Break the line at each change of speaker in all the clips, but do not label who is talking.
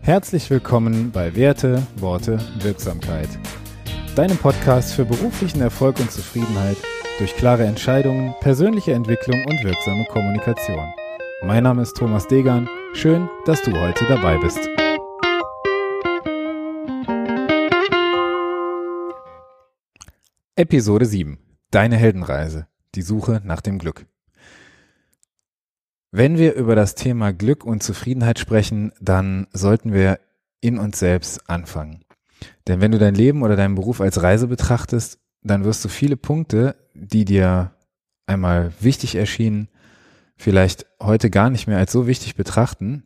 Herzlich willkommen bei Werte, Worte, Wirksamkeit. Deinem Podcast für beruflichen Erfolg und Zufriedenheit durch klare Entscheidungen, persönliche Entwicklung und wirksame Kommunikation. Mein Name ist Thomas Degan. Schön, dass du heute dabei bist. Episode 7. Deine Heldenreise. Die Suche nach dem Glück. Wenn wir über das Thema Glück und Zufriedenheit sprechen, dann sollten wir in uns selbst anfangen. Denn wenn du dein Leben oder deinen Beruf als Reise betrachtest, dann wirst du viele Punkte, die dir einmal wichtig erschienen, vielleicht heute gar nicht mehr als so wichtig betrachten,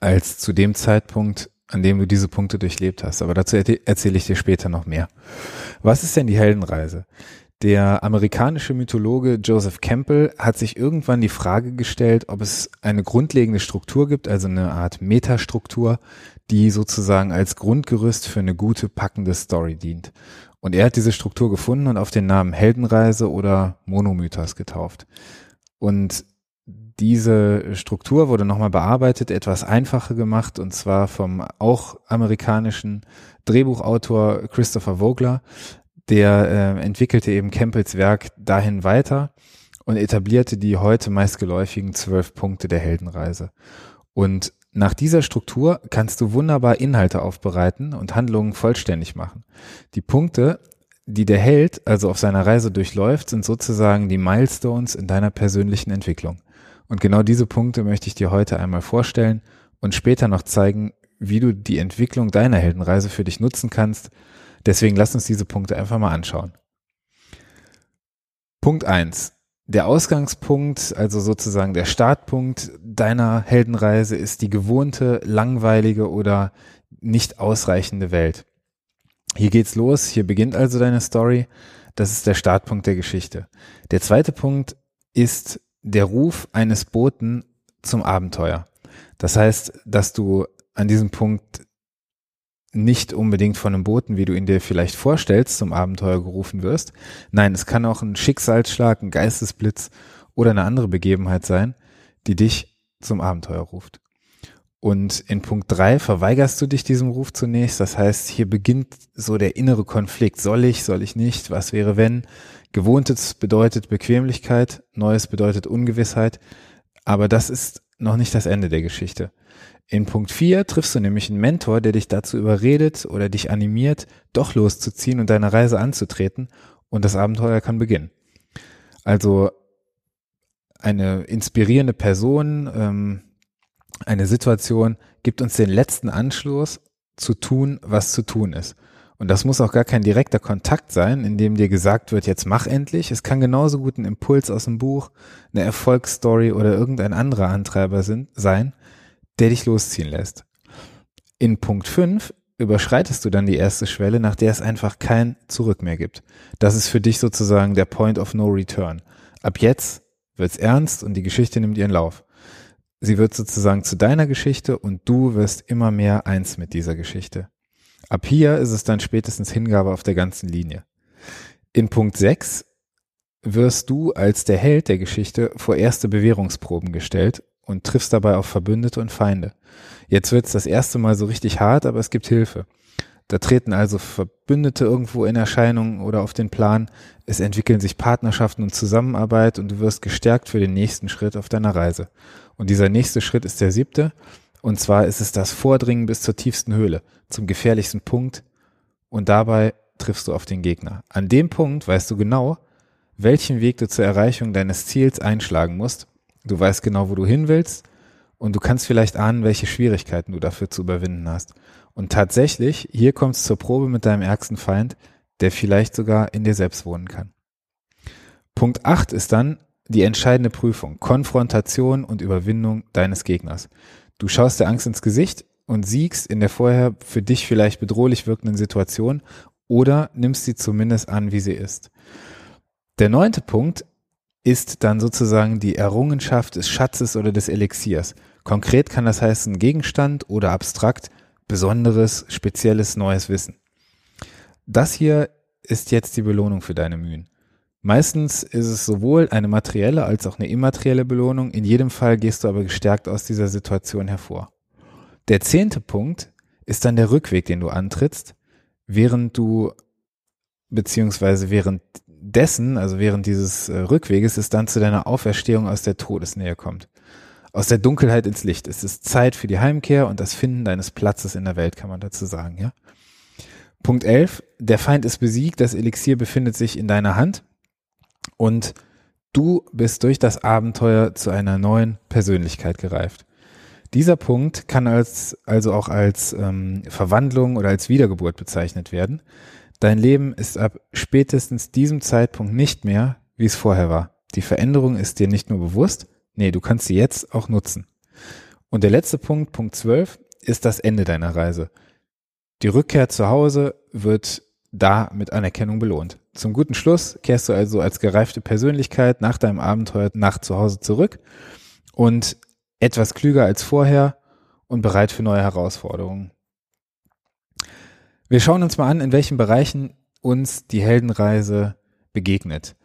als zu dem Zeitpunkt, an dem du diese Punkte durchlebt hast. Aber dazu erzähle ich dir später noch mehr. Was ist denn die Heldenreise? Der amerikanische Mythologe Joseph Campbell hat sich irgendwann die Frage gestellt, ob es eine grundlegende Struktur gibt, also eine Art Metastruktur, die sozusagen als Grundgerüst für eine gute, packende Story dient. Und er hat diese Struktur gefunden und auf den Namen Heldenreise oder Monomythos getauft. Und diese Struktur wurde nochmal bearbeitet, etwas einfacher gemacht, und zwar vom auch amerikanischen Drehbuchautor Christopher Vogler, der äh, entwickelte eben Campbells Werk dahin weiter und etablierte die heute meistgeläufigen zwölf Punkte der Heldenreise. Und nach dieser Struktur kannst du wunderbar Inhalte aufbereiten und Handlungen vollständig machen. Die Punkte, die der Held also auf seiner Reise durchläuft, sind sozusagen die Milestones in deiner persönlichen Entwicklung. Und genau diese Punkte möchte ich dir heute einmal vorstellen und später noch zeigen, wie du die Entwicklung deiner Heldenreise für dich nutzen kannst, Deswegen lass uns diese Punkte einfach mal anschauen. Punkt eins: Der Ausgangspunkt, also sozusagen der Startpunkt deiner Heldenreise ist die gewohnte, langweilige oder nicht ausreichende Welt. Hier geht's los, hier beginnt also deine Story. Das ist der Startpunkt der Geschichte. Der zweite Punkt ist der Ruf eines Boten zum Abenteuer. Das heißt, dass du an diesem Punkt nicht unbedingt von einem Boten, wie du ihn dir vielleicht vorstellst, zum Abenteuer gerufen wirst. Nein, es kann auch ein Schicksalsschlag, ein Geistesblitz oder eine andere Begebenheit sein, die dich zum Abenteuer ruft. Und in Punkt drei verweigerst du dich diesem Ruf zunächst. Das heißt, hier beginnt so der innere Konflikt. Soll ich, soll ich nicht? Was wäre wenn? Gewohntes bedeutet Bequemlichkeit, Neues bedeutet Ungewissheit. Aber das ist noch nicht das Ende der Geschichte. In Punkt 4 triffst du nämlich einen Mentor, der dich dazu überredet oder dich animiert, doch loszuziehen und deine Reise anzutreten und das Abenteuer kann beginnen. Also eine inspirierende Person, ähm, eine Situation gibt uns den letzten Anschluss zu tun, was zu tun ist. Und das muss auch gar kein direkter Kontakt sein, in dem dir gesagt wird, jetzt mach endlich. Es kann genauso gut ein Impuls aus dem Buch, eine Erfolgsstory oder irgendein anderer Antreiber sind, sein, der dich losziehen lässt. In Punkt 5 überschreitest du dann die erste Schwelle, nach der es einfach kein Zurück mehr gibt. Das ist für dich sozusagen der Point of No Return. Ab jetzt wird's ernst und die Geschichte nimmt ihren Lauf. Sie wird sozusagen zu deiner Geschichte und du wirst immer mehr eins mit dieser Geschichte. Ab hier ist es dann spätestens Hingabe auf der ganzen Linie. In Punkt 6 wirst du als der Held der Geschichte vor erste Bewährungsproben gestellt und triffst dabei auf Verbündete und Feinde. Jetzt wird's das erste Mal so richtig hart, aber es gibt Hilfe. Da treten also Verbündete irgendwo in Erscheinung oder auf den Plan. Es entwickeln sich Partnerschaften und Zusammenarbeit und du wirst gestärkt für den nächsten Schritt auf deiner Reise. Und dieser nächste Schritt ist der siebte. Und zwar ist es das Vordringen bis zur tiefsten Höhle, zum gefährlichsten Punkt. Und dabei triffst du auf den Gegner. An dem Punkt weißt du genau, welchen Weg du zur Erreichung deines Ziels einschlagen musst Du weißt genau, wo du hin willst und du kannst vielleicht ahnen, welche Schwierigkeiten du dafür zu überwinden hast. Und tatsächlich, hier kommt es zur Probe mit deinem ärgsten Feind, der vielleicht sogar in dir selbst wohnen kann. Punkt 8 ist dann die entscheidende Prüfung, Konfrontation und Überwindung deines Gegners. Du schaust der Angst ins Gesicht und siegst in der vorher für dich vielleicht bedrohlich wirkenden Situation oder nimmst sie zumindest an, wie sie ist. Der neunte Punkt ist dann sozusagen die Errungenschaft des Schatzes oder des Elixiers. Konkret kann das heißen Gegenstand oder abstrakt besonderes, spezielles, neues Wissen. Das hier ist jetzt die Belohnung für deine Mühen. Meistens ist es sowohl eine materielle als auch eine immaterielle Belohnung. In jedem Fall gehst du aber gestärkt aus dieser Situation hervor. Der zehnte Punkt ist dann der Rückweg, den du antrittst, während du, beziehungsweise währenddessen, also während dieses äh, Rückweges, es dann zu deiner Auferstehung aus der Todesnähe kommt. Aus der Dunkelheit ins Licht. Es ist Zeit für die Heimkehr und das Finden deines Platzes in der Welt, kann man dazu sagen, ja. Punkt 11. Der Feind ist besiegt, das Elixier befindet sich in deiner Hand und du bist durch das Abenteuer zu einer neuen Persönlichkeit gereift. Dieser Punkt kann als, also auch als ähm, Verwandlung oder als Wiedergeburt bezeichnet werden. Dein Leben ist ab spätestens diesem Zeitpunkt nicht mehr, wie es vorher war. Die Veränderung ist dir nicht nur bewusst, nee, du kannst sie jetzt auch nutzen. Und der letzte Punkt, Punkt 12, ist das Ende deiner Reise. Die Rückkehr zu Hause wird da mit Anerkennung belohnt. Zum guten Schluss kehrst du also als gereifte Persönlichkeit nach deinem Abenteuer nach zu Hause zurück und etwas klüger als vorher und bereit für neue Herausforderungen. Wir schauen uns mal an, in welchen Bereichen uns die Heldenreise begegnet.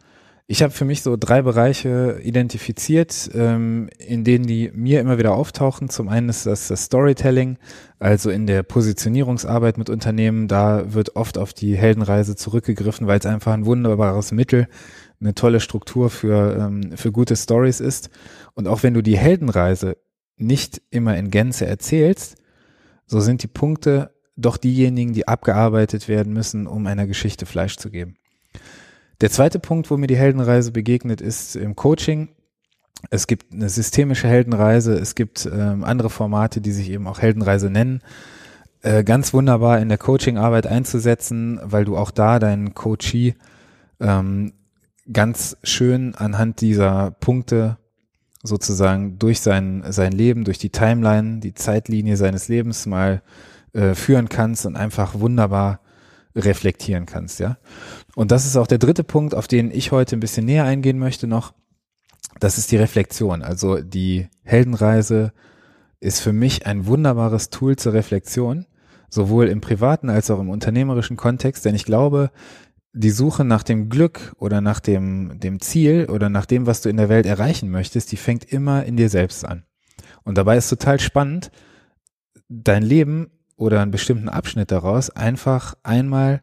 Ich habe für mich so drei Bereiche identifiziert, ähm, in denen die mir immer wieder auftauchen. Zum einen ist das das Storytelling, also in der Positionierungsarbeit mit Unternehmen. Da wird oft auf die Heldenreise zurückgegriffen, weil es einfach ein wunderbares Mittel, eine tolle Struktur für, ähm, für gute Stories ist. Und auch wenn du die Heldenreise nicht immer in Gänze erzählst, so sind die Punkte doch diejenigen, die abgearbeitet werden müssen, um einer Geschichte Fleisch zu geben. Der zweite Punkt, wo mir die Heldenreise begegnet, ist im Coaching. Es gibt eine systemische Heldenreise, es gibt ähm, andere Formate, die sich eben auch Heldenreise nennen. Äh, ganz wunderbar in der Coachingarbeit einzusetzen, weil du auch da deinen Coachee ähm, ganz schön anhand dieser Punkte sozusagen durch sein, sein Leben, durch die Timeline, die Zeitlinie seines Lebens mal äh, führen kannst und einfach wunderbar reflektieren kannst, ja. Und das ist auch der dritte Punkt, auf den ich heute ein bisschen näher eingehen möchte noch. Das ist die Reflexion. Also die Heldenreise ist für mich ein wunderbares Tool zur Reflexion, sowohl im privaten als auch im unternehmerischen Kontext, denn ich glaube, die Suche nach dem Glück oder nach dem, dem Ziel oder nach dem, was du in der Welt erreichen möchtest, die fängt immer in dir selbst an. Und dabei ist total spannend, dein Leben oder einen bestimmten Abschnitt daraus einfach einmal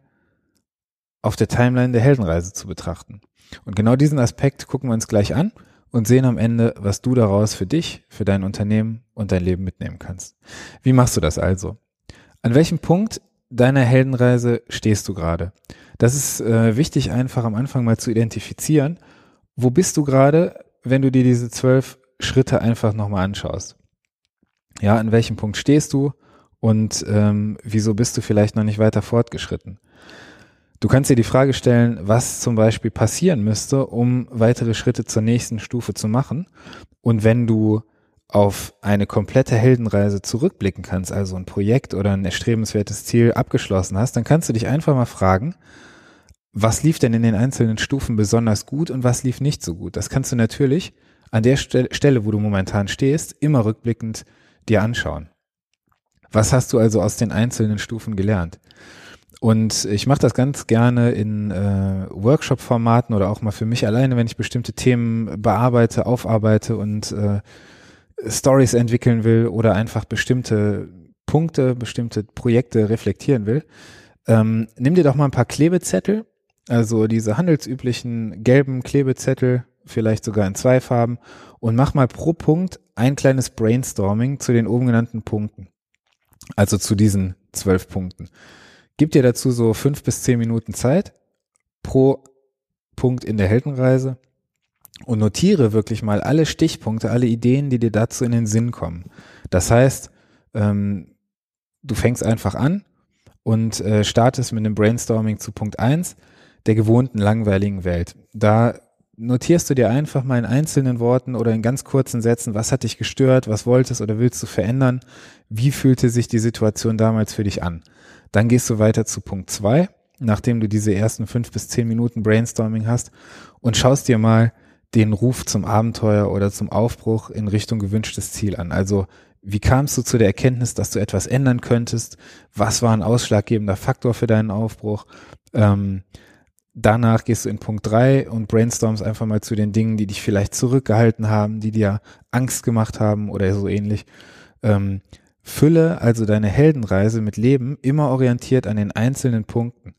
auf der Timeline der Heldenreise zu betrachten. Und genau diesen Aspekt gucken wir uns gleich an und sehen am Ende, was du daraus für dich, für dein Unternehmen und dein Leben mitnehmen kannst. Wie machst du das also? An welchem Punkt deiner Heldenreise stehst du gerade? Das ist äh, wichtig, einfach am Anfang mal zu identifizieren. Wo bist du gerade, wenn du dir diese zwölf Schritte einfach nochmal anschaust? Ja, an welchem Punkt stehst du? Und ähm, wieso bist du vielleicht noch nicht weiter fortgeschritten? Du kannst dir die Frage stellen, was zum Beispiel passieren müsste, um weitere Schritte zur nächsten Stufe zu machen. Und wenn du auf eine komplette Heldenreise zurückblicken kannst, also ein Projekt oder ein erstrebenswertes Ziel abgeschlossen hast, dann kannst du dich einfach mal fragen, was lief denn in den einzelnen Stufen besonders gut und was lief nicht so gut? Das kannst du natürlich an der Stelle, wo du momentan stehst, immer rückblickend dir anschauen. Was hast du also aus den einzelnen Stufen gelernt? Und ich mache das ganz gerne in äh, Workshop-Formaten oder auch mal für mich alleine, wenn ich bestimmte Themen bearbeite, aufarbeite und äh, Stories entwickeln will oder einfach bestimmte Punkte, bestimmte Projekte reflektieren will. Ähm, nimm dir doch mal ein paar Klebezettel, also diese handelsüblichen gelben Klebezettel, vielleicht sogar in zwei Farben, und mach mal pro Punkt ein kleines Brainstorming zu den oben genannten Punkten. Also zu diesen zwölf Punkten. Gib dir dazu so fünf bis zehn Minuten Zeit pro Punkt in der Heldenreise und notiere wirklich mal alle Stichpunkte, alle Ideen, die dir dazu in den Sinn kommen. Das heißt, ähm, du fängst einfach an und äh, startest mit einem Brainstorming zu Punkt eins der gewohnten langweiligen Welt. Da notierst du dir einfach mal in einzelnen Worten oder in ganz kurzen Sätzen, was hat dich gestört, was wolltest oder willst du verändern, wie fühlte sich die Situation damals für dich an. Dann gehst du weiter zu Punkt zwei, nachdem du diese ersten fünf bis zehn Minuten Brainstorming hast und schaust dir mal den Ruf zum Abenteuer oder zum Aufbruch in Richtung gewünschtes Ziel an. Also wie kamst du zu der Erkenntnis, dass du etwas ändern könntest? Was war ein ausschlaggebender Faktor für deinen Aufbruch? Ähm, danach gehst du in Punkt drei und brainstormst einfach mal zu den Dingen, die dich vielleicht zurückgehalten haben, die dir Angst gemacht haben oder so ähnlich. Ähm, Fülle also deine Heldenreise mit Leben immer orientiert an den einzelnen Punkten.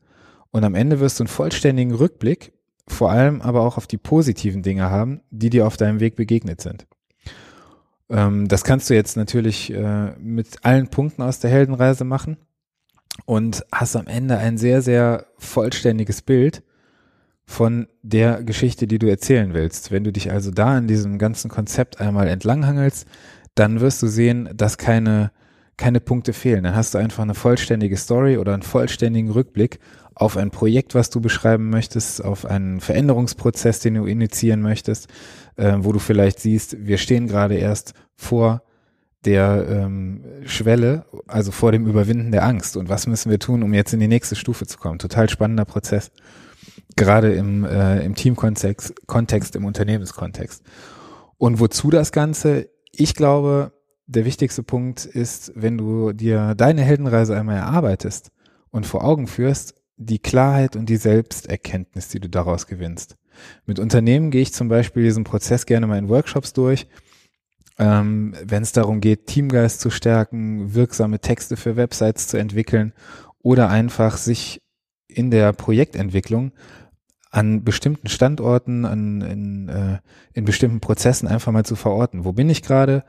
Und am Ende wirst du einen vollständigen Rückblick, vor allem aber auch auf die positiven Dinge haben, die dir auf deinem Weg begegnet sind. Ähm, das kannst du jetzt natürlich äh, mit allen Punkten aus der Heldenreise machen und hast am Ende ein sehr, sehr vollständiges Bild von der Geschichte, die du erzählen willst. Wenn du dich also da in diesem ganzen Konzept einmal entlanghangelst, dann wirst du sehen, dass keine, keine Punkte fehlen. Dann hast du einfach eine vollständige Story oder einen vollständigen Rückblick auf ein Projekt, was du beschreiben möchtest, auf einen Veränderungsprozess, den du initiieren möchtest, äh, wo du vielleicht siehst, wir stehen gerade erst vor der ähm, Schwelle, also vor dem Überwinden der Angst. Und was müssen wir tun, um jetzt in die nächste Stufe zu kommen? Total spannender Prozess. Gerade im, äh, im Teamkontext, Kontext, im Unternehmenskontext. Und wozu das Ganze? Ich glaube, der wichtigste Punkt ist, wenn du dir deine Heldenreise einmal erarbeitest und vor Augen führst, die Klarheit und die Selbsterkenntnis, die du daraus gewinnst. Mit Unternehmen gehe ich zum Beispiel diesen Prozess gerne mal in Workshops durch ähm, wenn es darum geht, Teamgeist zu stärken, wirksame Texte für Websites zu entwickeln oder einfach sich in der Projektentwicklung an bestimmten Standorten, an, in, äh, in bestimmten Prozessen einfach mal zu verorten. Wo bin ich gerade?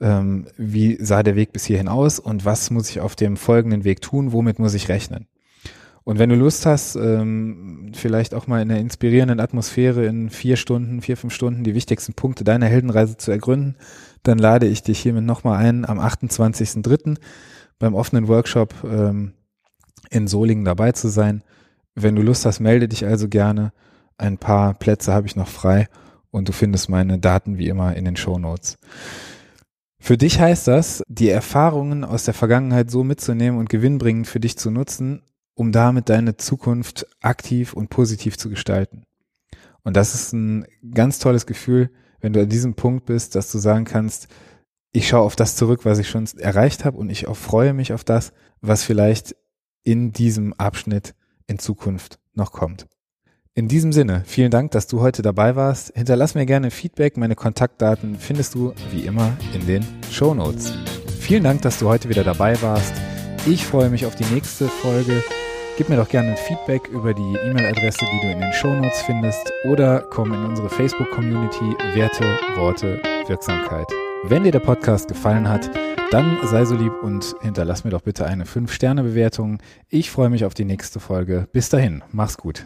Ähm, wie sah der Weg bis hierhin aus? Und was muss ich auf dem folgenden Weg tun? Womit muss ich rechnen? Und wenn du Lust hast, ähm, vielleicht auch mal in einer inspirierenden Atmosphäre in vier Stunden, vier, fünf Stunden die wichtigsten Punkte deiner Heldenreise zu ergründen, dann lade ich dich hiermit nochmal ein, am 28.03. beim offenen Workshop ähm, in Solingen dabei zu sein. Wenn du Lust hast, melde dich also gerne. Ein paar Plätze habe ich noch frei und du findest meine Daten wie immer in den Show Notes. Für dich heißt das, die Erfahrungen aus der Vergangenheit so mitzunehmen und gewinnbringend für dich zu nutzen, um damit deine Zukunft aktiv und positiv zu gestalten. Und das ist ein ganz tolles Gefühl, wenn du an diesem Punkt bist, dass du sagen kannst, ich schaue auf das zurück, was ich schon erreicht habe und ich auch freue mich auf das, was vielleicht in diesem Abschnitt in Zukunft noch kommt. In diesem Sinne, vielen Dank, dass du heute dabei warst. Hinterlass mir gerne Feedback. Meine Kontaktdaten findest du wie immer in den Show Notes. Vielen Dank, dass du heute wieder dabei warst. Ich freue mich auf die nächste Folge. Gib mir doch gerne ein Feedback über die E-Mail-Adresse, die du in den Shownotes findest oder komm in unsere Facebook-Community Werte, Worte, Wirksamkeit. Wenn dir der Podcast gefallen hat, dann sei so lieb und hinterlass mir doch bitte eine 5-Sterne-Bewertung. Ich freue mich auf die nächste Folge. Bis dahin, mach's gut.